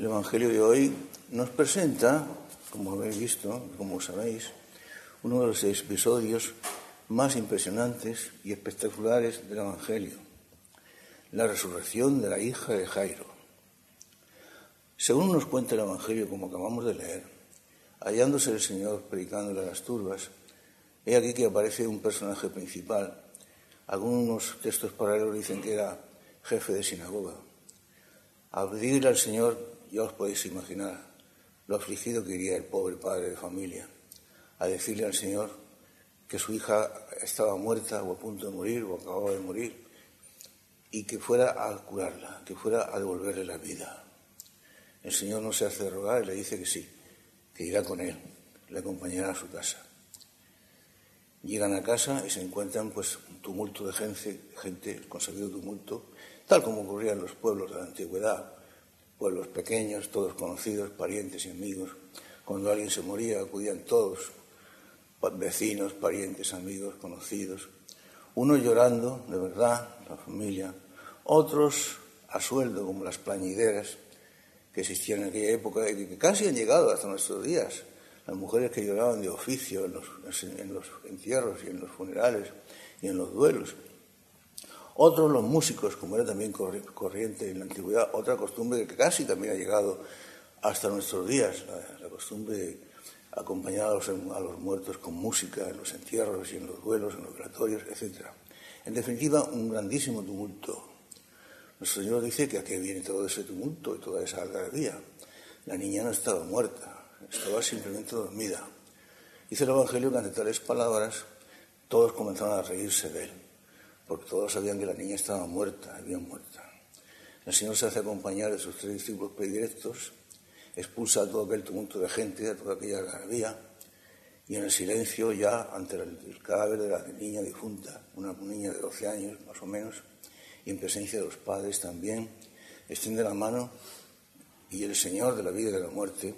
El Evangelio de hoy nos presenta, como habéis visto, como sabéis, uno de los episodios más impresionantes y espectaculares del Evangelio, la resurrección de la hija de Jairo. Según nos cuenta el Evangelio, como acabamos de leer, hallándose el Señor predicándole a las turbas, he aquí que aparece un personaje principal. Algunos textos paralelos dicen que era jefe de sinagoga. Al pedirle al Señor ya os podéis imaginar lo afligido que iría el pobre padre de familia a decirle al Señor que su hija estaba muerta o a punto de morir o acababa de morir y que fuera a curarla, que fuera a devolverle la vida. El Señor no se hace rogar y le dice que sí, que irá con él, le acompañará a su casa. Llegan a casa y se encuentran pues un tumulto de gente, gente sabido tumulto, tal como ocurría en los pueblos de la antigüedad, pueblos pequeños, todos conocidos, parientes y amigos. Cuando alguien se moría acudían todos, vecinos, parientes, amigos, conocidos. Unos llorando, de verdad, la familia. Otros a sueldo, como las plañideras que existían en aquella época y que casi han llegado hasta nuestros días. Las mujeres que lloraban de oficio en los, en los entierros y en los funerales y en los duelos. Otros, los músicos, como era también corriente en la antigüedad, otra costumbre que casi también ha llegado hasta nuestros días, la, costumbre de acompañar a los, muertos con música en los entierros y en los duelos, en los oratorios, etc. En definitiva, un grandísimo tumulto. Nuestro Señor dice que a qué viene todo ese tumulto y toda esa algarabía. La niña no estaba muerta, estaba simplemente dormida. Dice el Evangelio que ante tales palabras todos comenzaron a reírse de él porque todos sabían que la niña estaba muerta, había muerta. El Señor se hace acompañar de sus tres discípulos predilectos, expulsa a todo aquel tumulto de gente, a toda aquella algarabía, y en el silencio, ya ante el, cadáver de la niña difunta, una niña de 12 años más o menos, y en presencia de los padres también, extiende la mano y el Señor de la vida y de la muerte,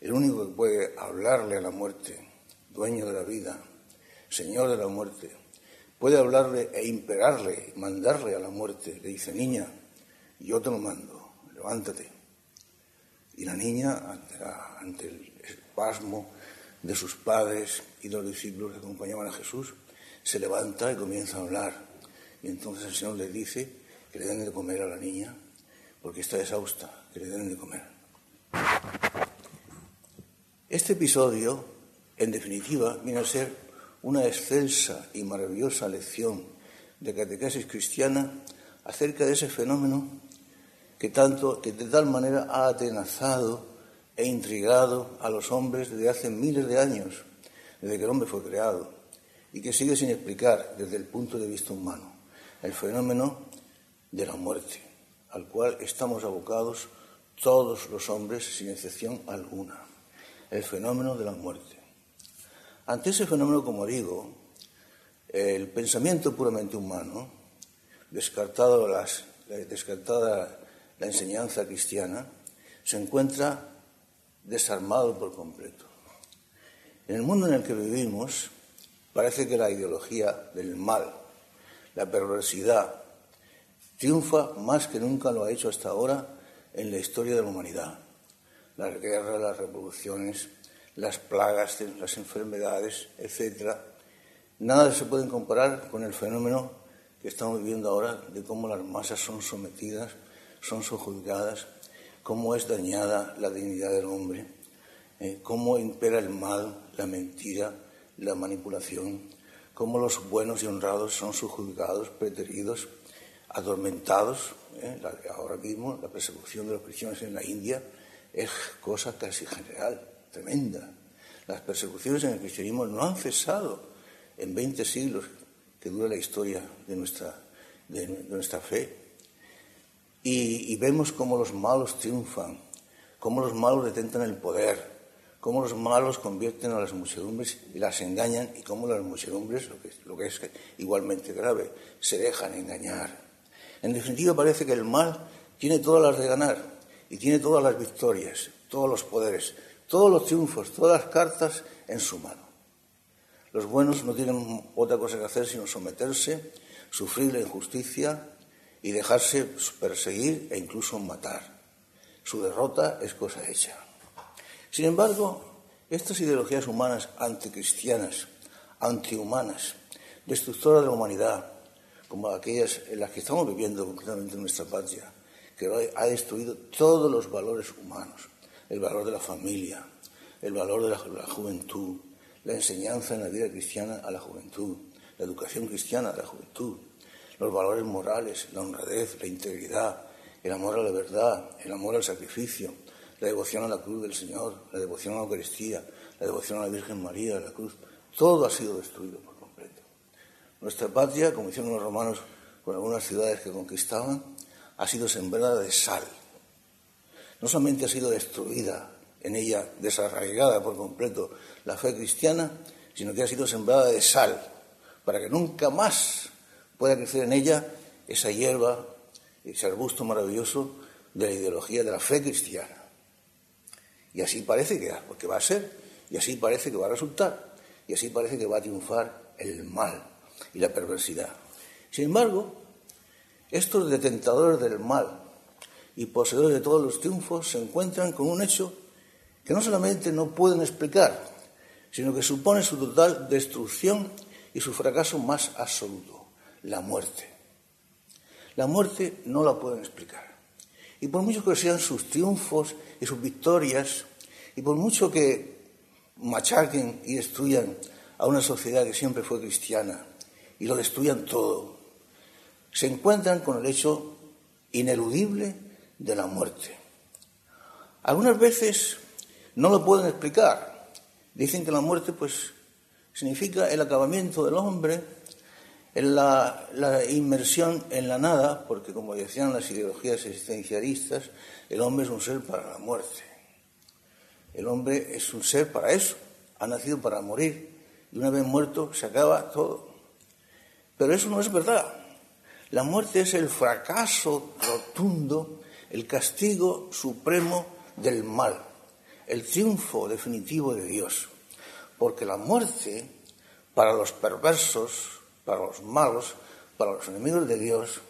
el único que puede hablarle a la muerte, dueño de la vida, Señor de la muerte, puede hablarle e imperarle, mandarle a la muerte. Le dice, niña, yo te lo mando, levántate. Y la niña, ante, el espasmo de sus padres y los discípulos que acompañaban a Jesús, se levanta y comienza a hablar. Y entonces el Señor le dice que le den de comer a la niña, porque está exhausta, que le den de comer. Este episodio, en definitiva, viene a ser una excelsa y maravillosa lección de catequesis cristiana acerca de ese fenómeno que, tanto, que de tal manera ha atenazado e intrigado a los hombres desde hace miles de años, desde que el hombre fue creado, y que sigue sin explicar desde el punto de vista humano, el fenómeno de la muerte, al cual estamos abocados todos los hombres sin excepción alguna, el fenómeno de la muerte. Ante ese fenómeno, como digo, el pensamiento puramente humano, descartado descartada la enseñanza cristiana, se encuentra desarmado por completo. En el mundo en el que vivimos, parece que la ideología del mal, la perversidad, triunfa más que nunca lo ha hecho hasta ahora en la historia de la humanidad. Las guerras, las revoluciones, las plagas, las enfermedades, etc. Nada se puede comparar con el fenómeno que estamos viviendo ahora de cómo las masas son sometidas, son sojuzgadas, cómo es dañada la dignidad del hombre, eh, cómo impera el mal, la mentira, la manipulación, cómo los buenos y honrados son sojuzgados, preteridos, adormentados. Eh, ahora mismo la persecución de los cristianos en la India es cosa casi general tremenda. Las persecuciones en el cristianismo no han cesado en 20 siglos que dura la historia de nuestra, de, nuestra fe. Y, vemos cómo los malos triunfan, cómo los malos detentan el poder, cómo los malos convierten a las muchedumbres y las engañan, y cómo las muchedumbres, lo que, lo que es igualmente grave, se dejan engañar. En definitiva, parece que el mal tiene todas las de ganar y tiene todas las victorias, todos los poderes, todos los triunfos, todas las cartas en su mano. Los buenos no tienen otra cosa que hacer sino someterse, sufrir la injusticia y dejarse perseguir e incluso matar. su derrota es cosa hecha. Sin embargo, estas ideologías humanas anticristianas, antihumanas, destructoras de la humanidad, como aquellas en las que estamos viviendo concretamente en nuestra patria, que ha destruido todos los valores humanos, el valor de la familia, el valor de la, juventud, la enseñanza en la vida cristiana a la juventud, la educación cristiana a la juventud, los valores morales, la honradez, la integridad, el amor a la verdad, el amor al sacrificio, la devoción a la cruz del Señor, la devoción a la Eucaristía, la devoción a la Virgen María, la cruz, todo ha sido destruido por completo. Nuestra patria, como hicieron los romanos con algunas ciudades que conquistaban, ha sido sembrada de sal. No solamente ha sido destruida en ella, desarraigada por completo la fe cristiana, sino que ha sido sembrada de sal, para que nunca más pueda crecer en ella esa hierba, ese arbusto maravilloso de la ideología de la fe cristiana. Y así parece que, va a ser, y así parece que va a resultar, y así parece que va a triunfar el mal y la perversidad. Sin embargo, estos detentadores del mal y poseedores de todos los triunfos se encuentran con un hecho que no solamente no pueden explicar, sino que supone su total destrucción y su fracaso más absoluto, la muerte. La muerte no la pueden explicar. Y por mucho que sean sus triunfos y sus victorias, y por mucho que machaquen y destruyan a una sociedad que siempre fue cristiana, y lo destruyan todo, se encuentran con el hecho ineludible de la muerte. Algunas veces no lo pueden explicar. Dicen que la muerte pues significa el acabamiento del hombre, la, la inmersión en la nada, porque como decían las ideologías existencialistas, el hombre es un ser para la muerte. El hombre es un ser para eso, ha nacido para morir y una vez muerto se acaba todo. Pero eso no es verdad. La muerte es el fracaso rotundo, el castigo supremo del mal, el triunfo definitivo de Dios. Porque la muerte, para los perversos, para los malos, para los enemigos de Dios,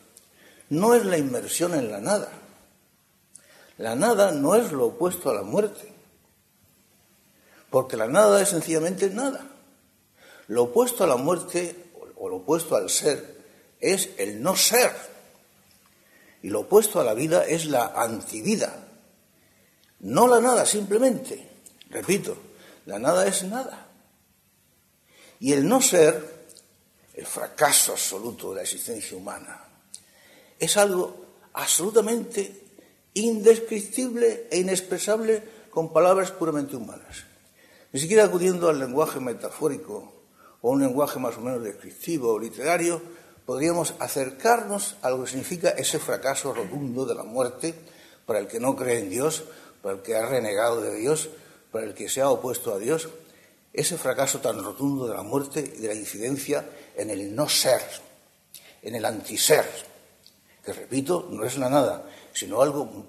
no es la inmersión en la nada. La nada no es lo opuesto a la muerte. Porque la nada es sencillamente nada. Lo opuesto a la muerte o lo opuesto al ser es el no ser. Y lo opuesto a la vida es la antivida. No la nada, simplemente. Repito, la nada es nada. Y el no ser, el fracaso absoluto de la existencia humana, es algo absolutamente indescriptible e inexpresable con palabras puramente humanas. Ni siquiera acudiendo al lenguaje metafórico o un lenguaje más o menos descriptivo o literario, podríamos acercarnos a lo que significa ese fracaso rotundo de la muerte para el que no cree en Dios, para el que ha renegado de Dios, para el que se ha opuesto a Dios, ese fracaso tan rotundo de la muerte y de la incidencia en el no ser, en el antiser, que repito, no es la nada, sino algo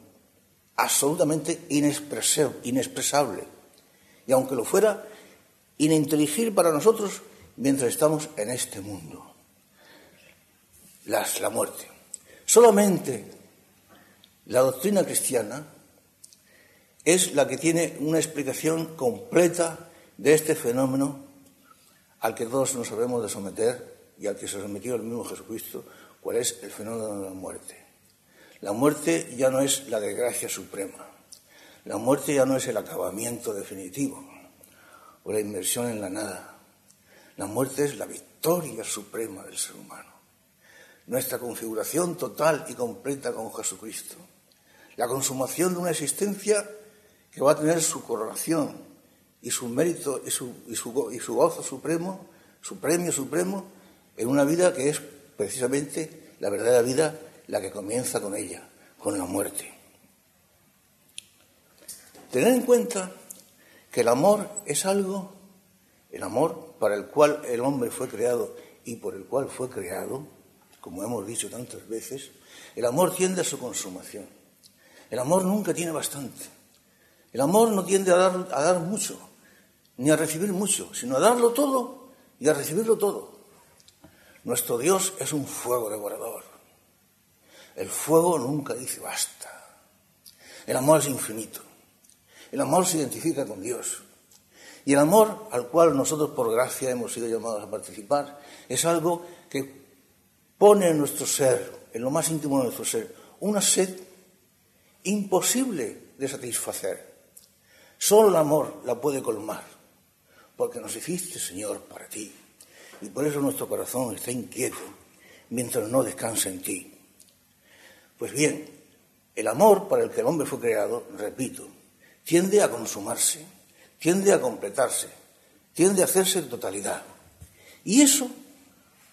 absolutamente inexpresable. Y aunque lo fuera, ininteligible para nosotros mientras estamos en este mundo la muerte. Solamente la doctrina cristiana es la que tiene una explicación completa de este fenómeno al que todos nos sabemos de someter y al que se sometió el mismo Jesucristo, cuál es el fenómeno de la muerte. La muerte ya no es la desgracia suprema, la muerte ya no es el acabamiento definitivo o la inmersión en la nada, la muerte es la victoria suprema del ser humano nuestra configuración total y completa con Jesucristo, la consumación de una existencia que va a tener su coronación y su mérito y su, y su, gozo supremo, su premio supremo, en una vida que es precisamente la verdadera vida, la que comienza con ella, con la muerte. Tener en cuenta que el amor es algo, el amor para el cual el hombre fue creado y por el cual fue creado, como hemos dicho tantas veces, el amor tiende a su consumación. El amor nunca tiene bastante. El amor no tiende a dar, a dar mucho, ni a recibir mucho, sino a darlo todo y a recibirlo todo. Nuestro Dios es un fuego devorador. El fuego nunca dice basta. El amor es infinito. El amor se identifica con Dios. Y el amor al cual nosotros por gracia hemos sido llamados a participar es algo que pone en nuestro ser, en lo más íntimo de nuestro ser, una sed imposible de satisfacer. Solo el amor la puede colmar, porque nos hiciste, Señor, para ti. Y por eso nuestro corazón está inquieto mientras no descansa en ti. Pues bien, el amor para el que el hombre fue creado, repito, tiende a consumarse, tiende a completarse, tiende a hacerse en totalidad. Y eso,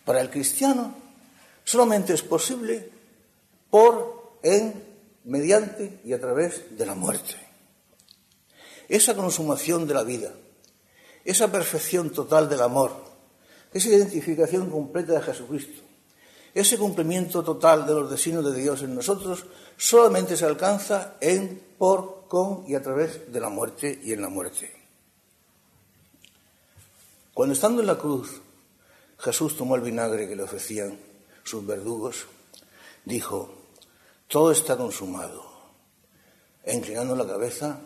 para el cristiano, solamente es posible por, en, mediante y a través de la muerte. Esa consumación de la vida, esa perfección total del amor, esa identificación completa de Jesucristo, ese cumplimiento total de los designios de Dios en nosotros solamente se alcanza en, por, con y a través de la muerte y en la muerte. Cuando estando en la cruz, Jesús tomó el vinagre que le ofrecían sus verdugos, dijo, todo está consumado. E inclinando la cabeza,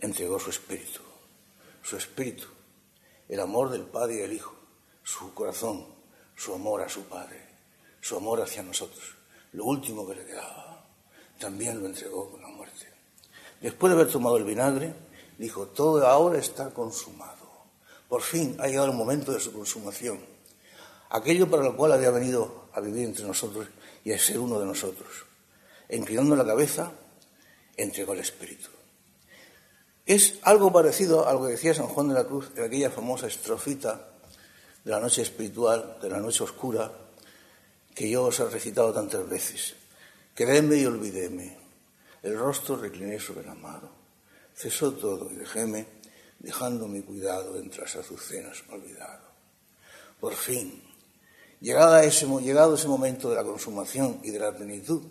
entregó su espíritu, su espíritu, el amor del Padre y del Hijo, su corazón, su amor a su Padre su amor hacia nosotros, lo último que le quedaba, también lo entregó con la muerte. Después de haber tomado el vinagre, dijo, todo ahora está consumado. Por fin ha llegado el momento de su consumación. Aquello para lo cual había venido a vivir entre nosotros y a ser uno de nosotros. Inclinando la cabeza, entregó el Espíritu. Es algo parecido a lo que decía San Juan de la Cruz en aquella famosa estrofita de la noche espiritual, de la noche oscura, que yo os he recitado tantas veces. Quedéme y olvidéme. El rostro recliné sobre el amado. Cesó todo y dejéme, dejando mi cuidado entre las azucenas olvidado. Por fin, llegada ese, llegado ese momento de la consumación y de la plenitud,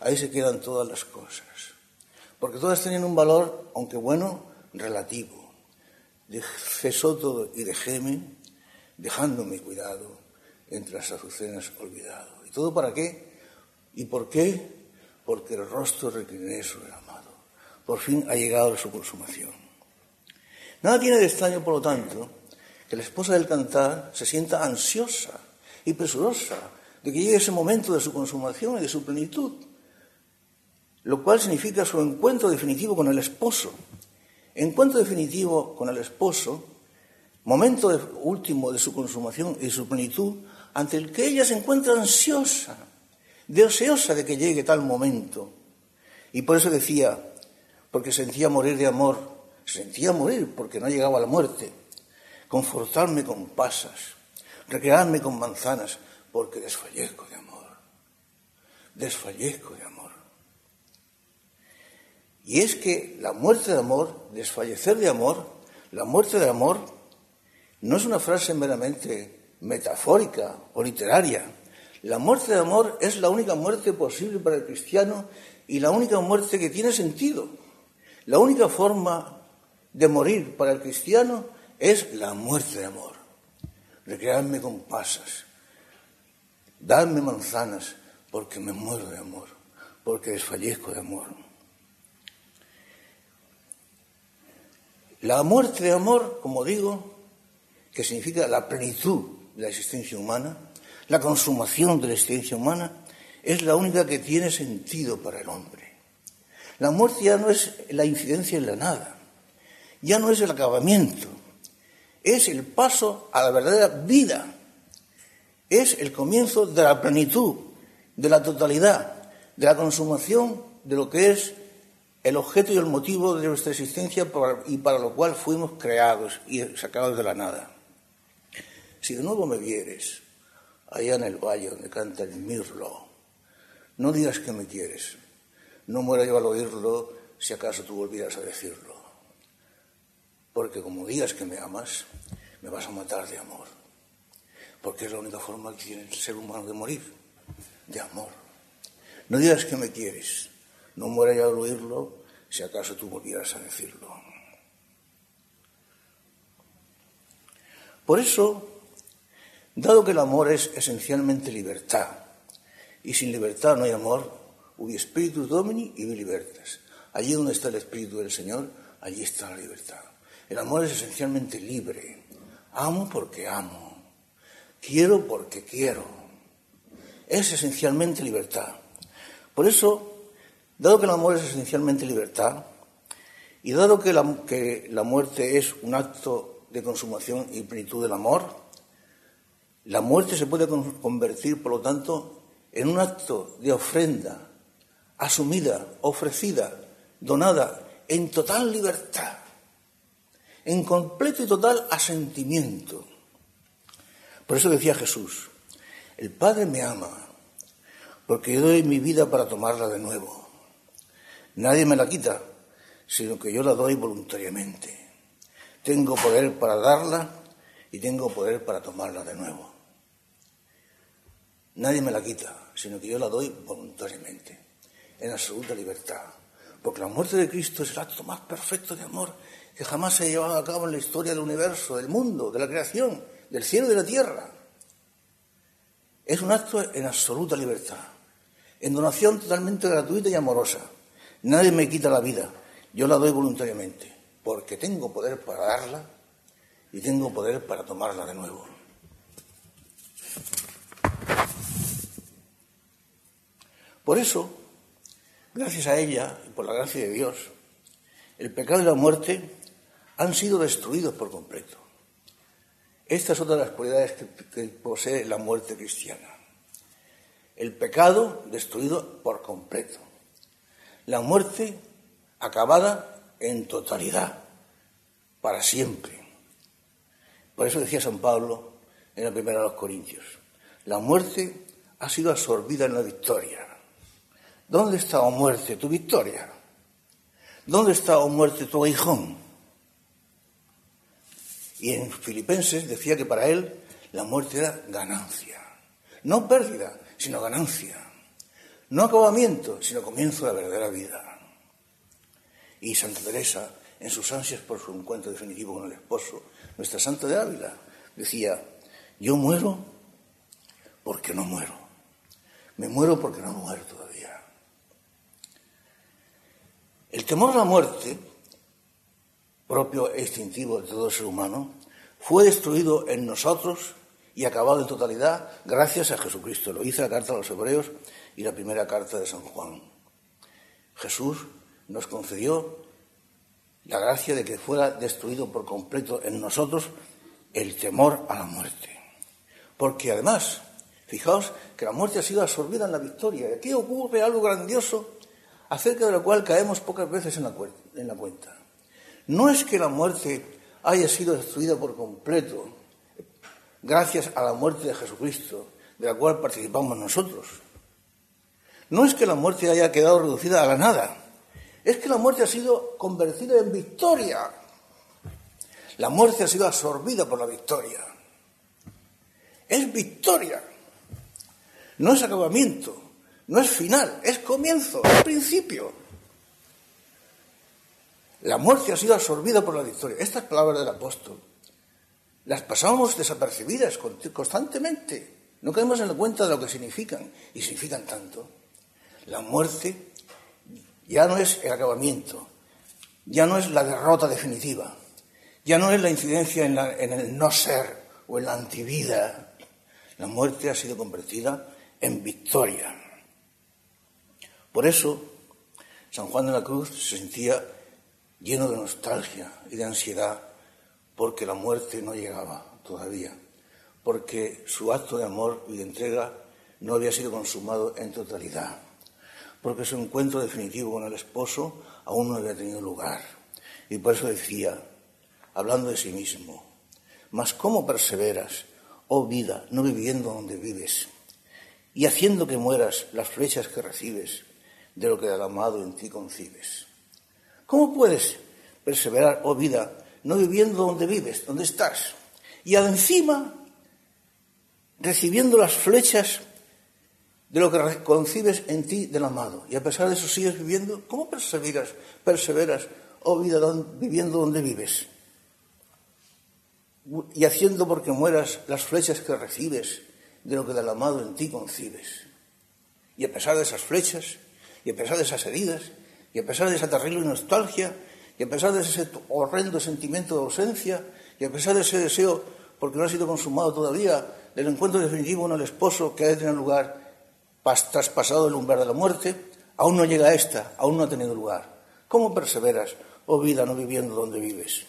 ahí se quedan todas las cosas. Porque todas tenían un valor, aunque bueno, relativo. Cesó todo y dejéme, dejando mi cuidado entre las azucenas olvidado. ¿Y todo para qué? ¿Y por qué? Porque el rostro recliné sobre el amado. Por fin ha llegado a su consumación. Nada tiene de extraño, por lo tanto, que la esposa del cantar se sienta ansiosa y presurosa de que llegue ese momento de su consumación y de su plenitud, lo cual significa su encuentro definitivo con el esposo. Encuentro definitivo con el esposo, momento último de su consumación y su plenitud, ante el que ella se encuentra ansiosa, deseosa de que llegue tal momento. Y por eso decía, porque sentía morir de amor, sentía morir porque no llegaba la muerte, confortarme con pasas, recrearme con manzanas, porque desfallezco de amor, desfallezco de amor. Y es que la muerte de amor, desfallecer de amor, la muerte de amor, no es una frase meramente metafórica o literaria. La muerte de amor es la única muerte posible para el cristiano y la única muerte que tiene sentido. La única forma de morir para el cristiano es la muerte de amor. Recrearme con pasas, darme manzanas porque me muero de amor, porque desfallezco de amor. La muerte de amor, como digo, que significa la plenitud de la existencia humana, la consumación de la existencia humana, es la única que tiene sentido para el hombre. La muerte ya no es la incidencia en la nada, ya no es el acabamiento, es el paso a la verdadera vida, es el comienzo de la plenitud, de la totalidad, de la consumación de lo que es el objeto y el motivo de nuestra existencia y para lo cual fuimos creados y sacados de la nada. Si de nuevo me vieres, allá en el valle donde canta el mirlo, no digas que me quieres, no muera yo al oírlo si acaso tú volvieras a decirlo. Porque como digas que me amas, me vas a matar de amor. Porque es la única forma que tiene el ser humano de morir, de amor. No digas que me quieres, no muera yo al oírlo si acaso tú volvieras a decirlo. Por eso Dado que el amor es esencialmente libertad, y sin libertad no hay amor, ubi spiritus domini y libertas. Allí donde está el Espíritu del Señor, allí está la libertad. El amor es esencialmente libre. Amo porque amo. Quiero porque quiero. Es esencialmente libertad. Por eso, dado que el amor es esencialmente libertad, y dado que la, que la muerte es un acto de consumación y plenitud del amor, la muerte se puede convertir, por lo tanto, en un acto de ofrenda asumida, ofrecida, donada en total libertad, en completo y total asentimiento. Por eso decía Jesús, el Padre me ama, porque yo doy mi vida para tomarla de nuevo. Nadie me la quita, sino que yo la doy voluntariamente. Tengo poder para darla y tengo poder para tomarla de nuevo. Nadie me la quita, sino que yo la doy voluntariamente, en absoluta libertad. Porque la muerte de Cristo es el acto más perfecto de amor que jamás se ha llevado a cabo en la historia del universo, del mundo, de la creación, del cielo y de la tierra. Es un acto en absoluta libertad, en donación totalmente gratuita y amorosa. Nadie me quita la vida, yo la doy voluntariamente, porque tengo poder para darla y tengo poder para tomarla de nuevo. Por eso, gracias a ella y por la gracia de Dios, el pecado y la muerte han sido destruidos por completo. Esta es otra de las cualidades que, posee la muerte cristiana. El pecado destruido por completo. La muerte acabada en totalidad, para siempre. Por eso decía San Pablo en la primera de los Corintios, la muerte ha sido absorbida en la victoria. ¿Dónde está, oh muerte, tu victoria? ¿Dónde está, oh muerte, tu aguijón? Y en Filipenses decía que para él la muerte era ganancia. No pérdida, sino ganancia. No acabamiento, sino comienzo de la verdadera vida. Y Santa Teresa, en sus ansias por su encuentro definitivo con el esposo, nuestra Santa de Ávila, decía, yo muero porque no muero. Me muero porque no muero todavía. El temor a la muerte, propio e instintivo de todo ser humano, fue destruido en nosotros y acabado en totalidad gracias a Jesucristo. Lo dice la carta a los Hebreos y la primera carta de San Juan. Jesús nos concedió la gracia de que fuera destruido por completo en nosotros el temor a la muerte. Porque además, fijaos que la muerte ha sido absorbida en la victoria. Y aquí ocurre algo grandioso acerca de lo cual caemos pocas veces en la cuenta. No es que la muerte haya sido destruida por completo gracias a la muerte de Jesucristo, de la cual participamos nosotros. No es que la muerte haya quedado reducida a la nada, es que la muerte ha sido convertida en victoria. La muerte ha sido absorbida por la victoria. Es victoria. No es acabamiento. No es final, es comienzo, es principio. La muerte ha sido absorbida por la victoria. Estas palabras del apóstol las pasamos desapercibidas constantemente. No caemos en la cuenta de lo que significan, y significan tanto. La muerte ya no es el acabamiento, ya no es la derrota definitiva, ya no es la incidencia en, el no ser o en la antivida. La muerte ha sido convertida en victoria. Por eso, San Juan de la Cruz se sentía lleno de nostalgia y de ansiedad porque la muerte no llegaba todavía, porque su acto de amor y de entrega no había sido consumado en totalidad, porque su encuentro definitivo con el esposo aún no había tenido lugar. Y por eso decía, hablando de sí mismo, mas ¿cómo perseveras, oh vida, no viviendo donde vives, y haciendo que mueras las flechas que recibes? de lo que el amado en ti concibes. ¿Cómo puedes perseverar, oh vida, no viviendo donde vives, donde estás? Y encima, recibiendo las flechas de lo que concibes en ti del amado. Y a pesar de eso sigues viviendo. ¿Cómo perseveras, perseveras, oh vida, viviendo donde vives? Y haciendo porque mueras las flechas que recibes de lo que del amado en ti concibes. Y a pesar de esas flechas, y a pesar de esas heridas, y a pesar de esa terrible nostalgia, y a pesar de ese horrendo sentimiento de ausencia, y a pesar de ese deseo, porque no ha sido consumado todavía, del encuentro definitivo con el esposo que ha de tener lugar traspasado el umbral de la muerte, aún no llega a esta, aún no ha tenido lugar. ¿Cómo perseveras, oh vida, no viviendo donde vives?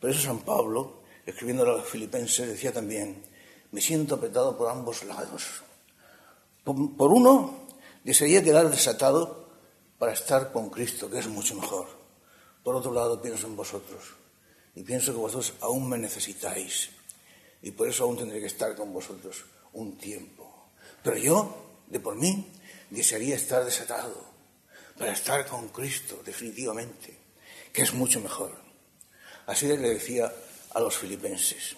Por eso San Pablo, escribiendo a los filipenses, decía también, me siento apretado por ambos lados. Por uno, desearía quedar desatado para estar con Cristo, que es mucho mejor. Por otro lado, pienso en vosotros y pienso que vosotros aún me necesitáis y por eso aún tendré que estar con vosotros un tiempo. Pero yo, de por mí, desearía estar desatado para estar con Cristo definitivamente, que es mucho mejor. Así le decía a los filipenses.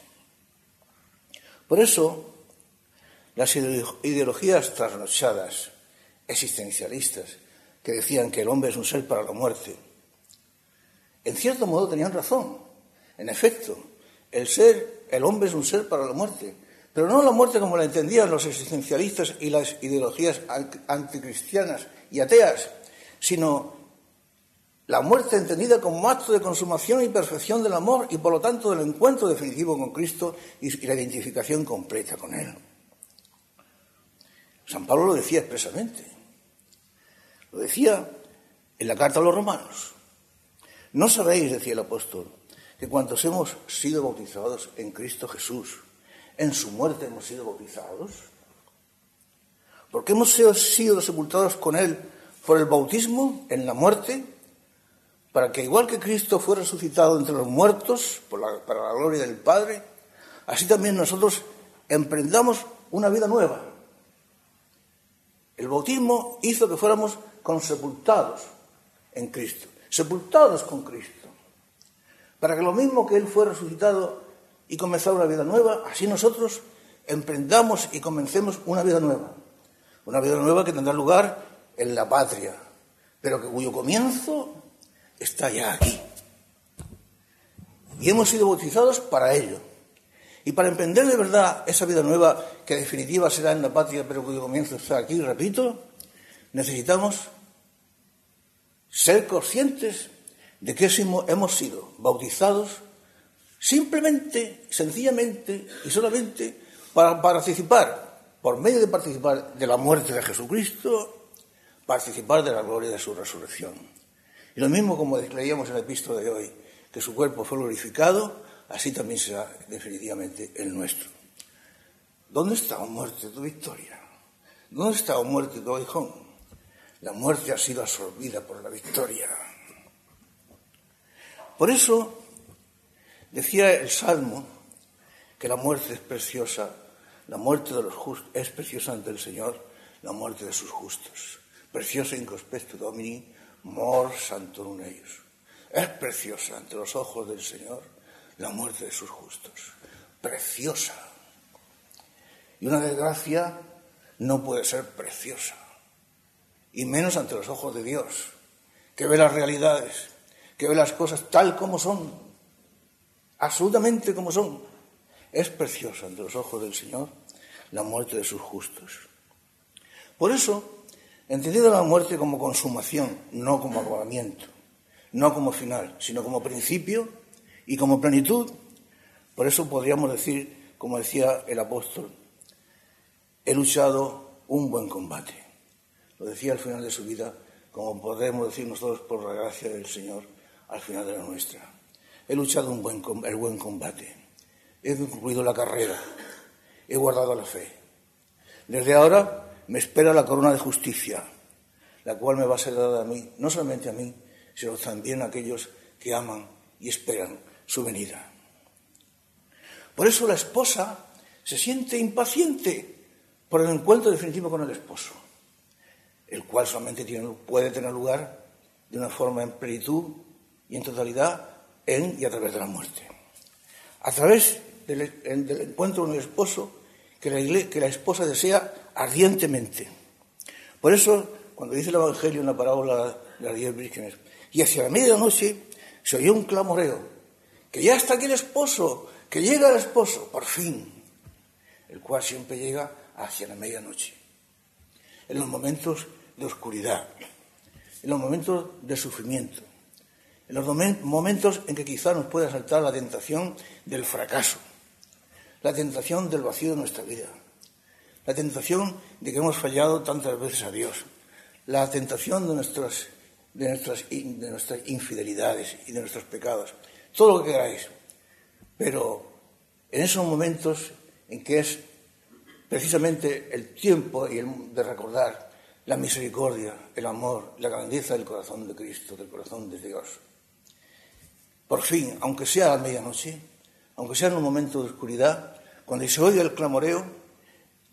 Por eso, las ideologías trasnochadas, existencialistas, que decían que el hombre es un ser para la muerte, en cierto modo tenían razón. En efecto, el ser, el hombre es un ser para la muerte, pero no la muerte como la entendían los existencialistas y las ideologías anticristianas y ateas, sino la muerte entendida como acto de consumación y perfección del amor y por lo tanto del encuentro definitivo con Cristo y la identificación completa con Él. San Pablo lo decía expresamente. Lo decía en la carta a los romanos. No sabéis, decía el apóstol, que cuantos hemos sido bautizados en Cristo Jesús, en su muerte hemos sido bautizados. Porque hemos sido sepultados con Él por el bautismo en la muerte, para que igual que Cristo fue resucitado entre los muertos para la gloria del Padre, así también nosotros emprendamos una vida nueva. El bautismo hizo que fuéramos consepultados en Cristo, sepultados con Cristo para que lo mismo que Él fue resucitado y comenzó una vida nueva, así nosotros emprendamos y comencemos una vida nueva. Una vida nueva que tendrá lugar en la patria, pero que cuyo comienzo está ya aquí. Y hemos sido bautizados para ello. Y para emprender de verdad esa vida nueva, que definitiva será en la patria, pero cuyo comienzo está aquí, repito, necesitamos ser conscientes de que hemos sido bautizados simplemente, sencillamente y solamente para participar, por medio de participar de la muerte de Jesucristo, participar de la gloria de su resurrección. Y lo mismo como leíamos en el epístola de hoy, que su cuerpo fue glorificado, así también será definitivamente el nuestro. ¿Dónde está, oh muerte, tu victoria? ¿Dónde está, oh muerte, tu aguijón? La muerte ha sido absorbida por la victoria. Por eso decía el Salmo que la muerte es preciosa, la muerte de los justos es preciosa ante el Señor, la muerte de sus justos. Preciosa in Domini, mor santorum ellos. Es preciosa ante los ojos del Señor la muerte de sus justos. Preciosa. Y una desgracia no puede ser preciosa. Y menos ante los ojos de Dios, que ve las realidades que ve las cosas tal como son, absolutamente como son. Es preciosa ante los ojos del Señor la muerte de sus justos. Por eso, entendiendo la muerte como consumación, no como acabamiento, no como final, sino como principio y como plenitud, por eso podríamos decir, como decía el apóstol, he luchado un buen combate. Lo decía al final de su vida, como podemos decir nosotros por la gracia del Señor, al final de la nuestra. He luchado un buen, el buen combate. He concluido la carrera. He guardado la fe. Desde ahora me espera la corona de justicia, la cual me va a ser dada a mí, no solamente a mí, sino también a aquellos que aman y esperan su venida. Por eso la esposa se siente impaciente por el encuentro definitivo con el esposo, el cual solamente puede tener lugar de una forma en plenitud y en totalidad en y a través de la muerte. A través del, encuentro con el esposo que la, que la esposa desea ardientemente. Por eso, cuando dice el Evangelio en la parábola de las diez vírgenes, y hacia la medianoche se oyó un clamoreo, que ya está aquí el esposo, que llega el esposo, por fin, el cual siempre llega hacia la medianoche, en los momentos de oscuridad, en los momentos de sufrimiento, en los momentos en que quizá nos pueda saltar la tentación del fracaso, la tentación del vacío de nuestra vida, la tentación de que hemos fallado tantas veces a Dios, la tentación de nuestras, de nuestras, de nuestras infidelidades y de nuestros pecados, todo lo que queráis. Pero en esos momentos en que es precisamente el tiempo y el de recordar la misericordia, el amor, la grandeza del corazón de Cristo, del corazón de Dios. Por fin, aunque sea a medianoche, aunque sea en un momento de oscuridad, cuando se oye el clamoreo,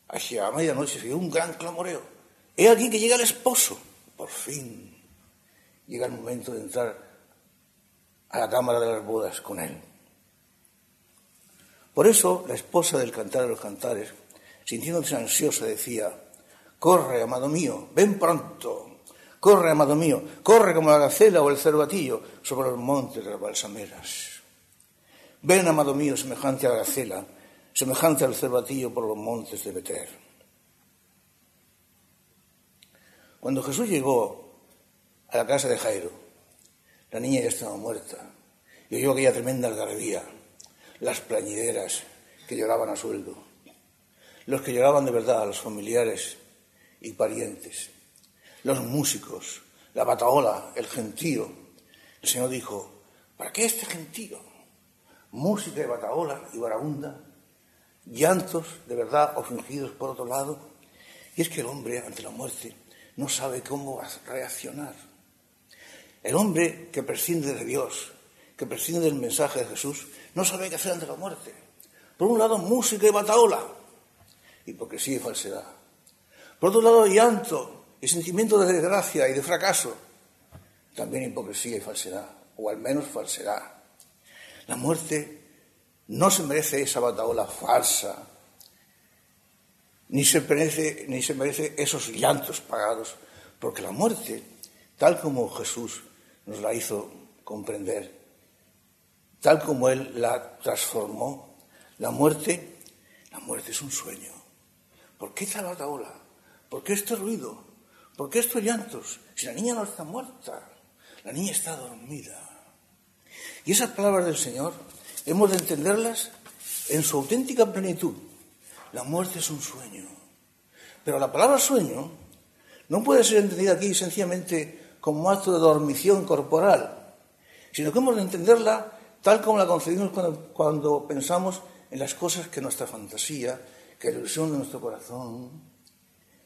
hacia medianoche se oye un gran clamoreo. He aquí que llega el esposo. Por fin llega el momento de entrar a la cámara de las bodas con él. Por eso la esposa del cantar de los cantares, sintiéndose ansiosa, decía, corre, amado mío, ven pronto, corre, amado mío, corre como la gacela o el cervatillo sobre los montes de las balsameras. Ven, amado mío, semejante a la gacela, semejante al cervatillo por los montes de Beter. Cuando Jesús llegó a la casa de Jairo, la niña ya estaba muerta y oyó aquella tremenda algarabía, las plañideras que lloraban a sueldo, los que lloraban de verdad, los familiares y parientes, los músicos, la bataola, el gentío. El Señor dijo, ¿para qué este gentío? Música y bataola y barabunda, llantos de verdad o fingidos por otro lado. Y es que el hombre ante la muerte no sabe cómo reaccionar. El hombre que prescinde de Dios, que prescinde del mensaje de Jesús, no sabe qué hacer ante la muerte. Por un lado, música y bataola, hipocresía y falsedad. Por otro lado, llanto y sentimiento de desgracia y de fracaso, también hipocresía y falsedad, o al menos falsedad. La muerte no se merece esa bataola falsa, ni se merece, ni se merece esos llantos pagados, porque la muerte, tal como Jesús nos la hizo comprender, tal como Él la transformó, la muerte, la muerte es un sueño. ¿Por qué esta bataola? ¿Por qué este ruido? ¿Por qué estos llantos? Si la niña no está muerta, la niña está dormida. Y esas palabras del Señor hemos de entenderlas en su auténtica plenitud. La muerte es un sueño. Pero la palabra sueño no puede ser entendida aquí sencillamente como acto de dormición corporal, sino que hemos de entenderla tal como la concebimos cuando, pensamos en las cosas que nuestra fantasía, que la ilusión de nuestro corazón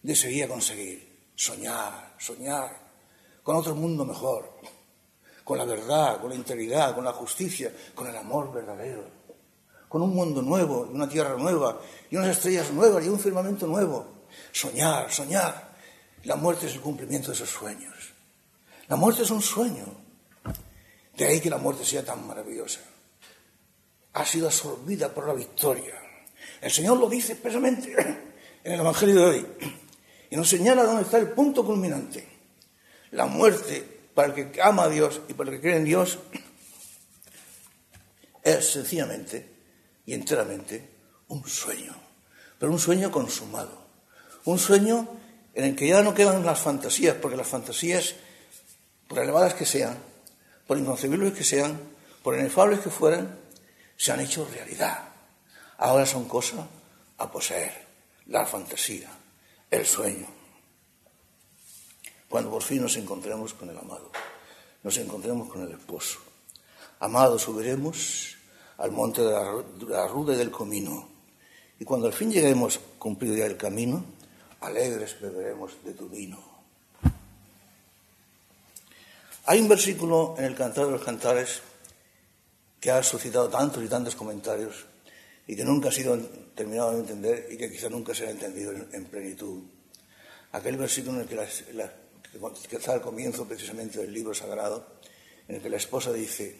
desearía conseguir. Soñar, soñar con otro mundo mejor, con la verdad, con la integridad, con la justicia, con el amor verdadero, con un mundo nuevo, y una tierra nueva, y unas estrellas nuevas, y un firmamento nuevo. Soñar, soñar. La muerte es el cumplimiento de esos sueños. La muerte es un sueño. De ahí que la muerte sea tan maravillosa. Ha sido absorbida por la victoria. El Señor lo dice expresamente en el Evangelio de hoy. Y nos señala dónde está el punto culminante. La muerte para el que ama a Dios y para el que cree en Dios es sencillamente y enteramente un sueño, pero un sueño consumado, un sueño en el que ya no quedan las fantasías, porque las fantasías, por elevadas que sean, por inconcebibles que sean, por inefables que fueran, se han hecho realidad. Ahora son cosas a poseer, la fantasía, el sueño cuando por fin nos encontremos con el amado, nos encontremos con el esposo. Amado, subiremos al monte de la, ruda y del comino, y cuando al fin lleguemos cumplido ya el camino, alegres beberemos de tu vino. Hay un versículo en el Cantar de los Cantares que ha suscitado tantos y tantos comentarios y que nunca ha sido terminado de entender y que quizá nunca será entendido en, plenitud. Aquel versículo en el que las, que está al comienzo precisamente del libro sagrado, en el que la esposa dice,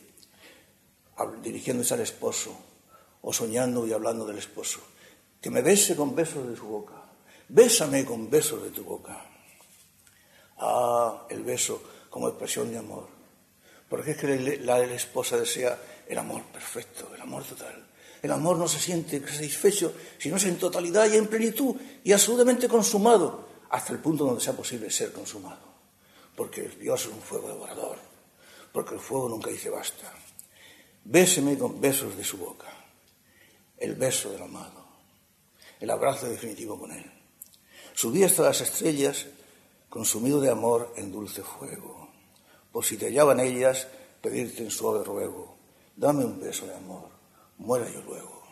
dirigiéndose al esposo, o soñando y hablando del esposo, que me bese con besos de su boca, bésame con besos de tu boca. Ah, el beso como expresión de amor. Porque es que la, esposa desea el amor perfecto, el amor total. El amor no se siente satisfecho si no es en totalidad y en plenitud y absolutamente consumado hasta el punto donde sea posible ser consumado. porque Dios es un fuego devorador, porque el fuego nunca dice basta. Béseme con besos de su boca, el beso del amado, el abrazo definitivo con él. Subí hasta las estrellas, consumido de amor en dulce fuego, por si te hallaban ellas, pedirte en suave ruego, dame un beso de amor, muera yo luego.